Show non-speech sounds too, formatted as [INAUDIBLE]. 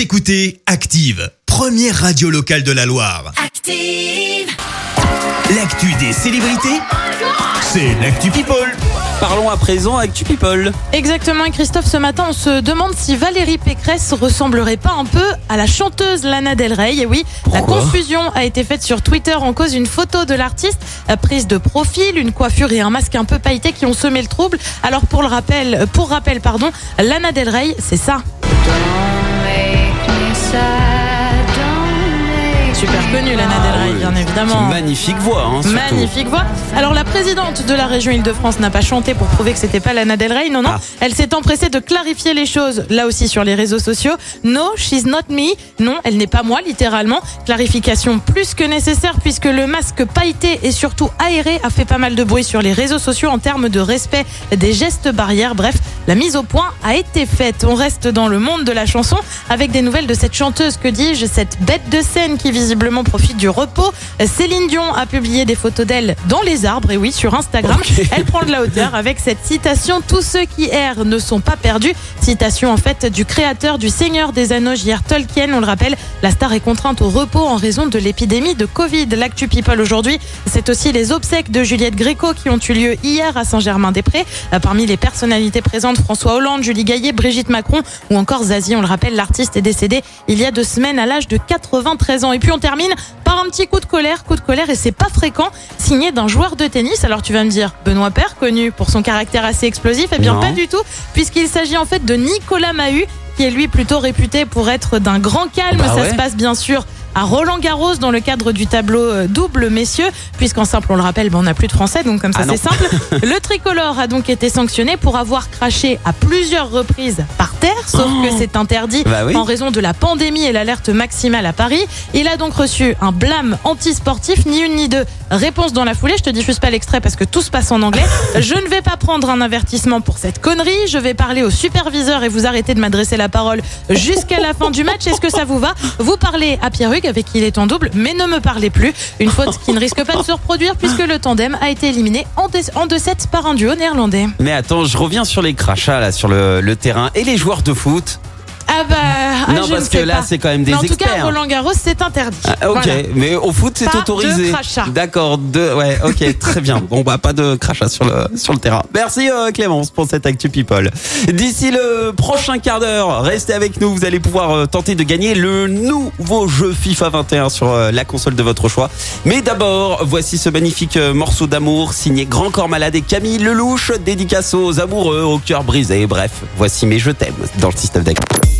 Vous écoutez Active, première radio locale de la Loire. Active. L'actu des célébrités, c'est l'actu People. Parlons à présent Actu People. Exactement, et Christophe, ce matin, on se demande si Valérie Pécresse ressemblerait pas un peu à la chanteuse Lana Del Rey. Et oui, la confusion a été faite sur Twitter en cause d'une photo de l'artiste, euh, prise de profil, une coiffure et un masque un peu pailleté qui ont semé le trouble. Alors pour le rappel, pour rappel, pardon, Lana Del Rey, c'est ça. Super connue Lana Del Rey, Ah oui. bien évidemment. Magnifique voix, hein. Magnifique voix. Alors la présidente de la région Île-de-France n'a pas chanté pour prouver que c'était pas Lana Del Rey. Non, non. Ah. Elle s'est empressée de clarifier les choses, là aussi sur les réseaux sociaux. No, she's not me. Non, elle n'est pas moi, littéralement. Clarification plus que nécessaire puisque le masque pailleté et surtout aéré a fait pas mal de bruit sur les réseaux sociaux en termes de respect des gestes barrières. Bref, la mise au point a été faite. On reste dans le monde de la chanson avec des nouvelles de cette chanteuse, que dis-je, cette bête de scène qui visiblement profite du repos. Céline Dion a publié des photos d'elle dans les arbres, et oui, sur Instagram. Elle prend de la hauteur avec cette citation Tous ceux qui errent ne sont pas perdus. Citation en fait du créateur du Seigneur des Anneaux, J.R. Tolkien. On le rappelle, la star est contrainte au repos en raison de l'épidémie de Covid. L'actu People aujourd'hui, c'est aussi les obsèques de Juliette Gréco qui ont eu lieu hier à Saint-Germain-des-Prés. Parmi les personnalités présentes, François Hollande, Julie Gaillet, Brigitte Macron ou encore Zazie. On le rappelle, l'artiste est décédé il y a deux semaines à l'âge de 93 ans. Et puis on termine par un petit coup de colère, coup de colère et c'est pas fréquent, signé d'un joueur de tennis. Alors tu vas me dire, Benoît Père, connu pour son caractère assez explosif, eh bien Non. pas du tout, puisqu'il s'agit en fait de Nicolas Mahut, qui est lui plutôt réputé pour être d'un grand calme. Bah Ça ouais. se passe bien sûr à Roland Garros dans le cadre du tableau euh, double messieurs, puisqu'en simple on le rappelle, ben, on n'a plus de français, donc comme ça Ah c'est simple. [LAUGHS] Le tricolore a donc été sanctionné pour avoir craché à plusieurs reprises par terre, sauf que c'est interdit Bah oui. en raison de la pandémie et l'alerte maximale à Paris. Il a donc reçu un blâme antisportif, ni une ni deux. Réponse dans la foulée, je te diffuse pas l'extrait parce que tout se passe en anglais. [LAUGHS] Je ne vais pas prendre un avertissement pour cette connerie, je vais parler au superviseur et vous arrêtez de m'adresser la parole jusqu'à la fin du match. Est-ce que ça vous va? Vous parlez à Pierre Avec qui il est en double, mais ne me parlez plus. Une faute qui ne risque pas de se reproduire puisque le tandem a été éliminé en 2-7 par un duo néerlandais. Mais attends, je reviens sur les crachats là sur le terrain et les joueurs de foot. Ah bah, ah, non, je parce ne que là, pas. c'est quand même des Mais en tout cas, experts. Roland Garros, c'est interdit. Ah, ok, Voilà. mais au foot c'est Pas autorisé. de crachat. D'accord, de ouais, ok, [LAUGHS] très bien. Bon bah pas de crachat sur le sur le terrain. Merci euh, Clémence pour cette actu people. D'ici le prochain quart d'heure, restez avec nous, vous allez pouvoir euh, tenter de gagner le nouveau jeu FIFA 21 sur euh, la console de votre choix. Mais d'abord, voici ce magnifique euh, morceau d'amour signé Grand Corps Malade et Camille Lelouch, dédicace aux amoureux, au cœur brisé. Bref, voici mes je t'aime dans le système d'actu.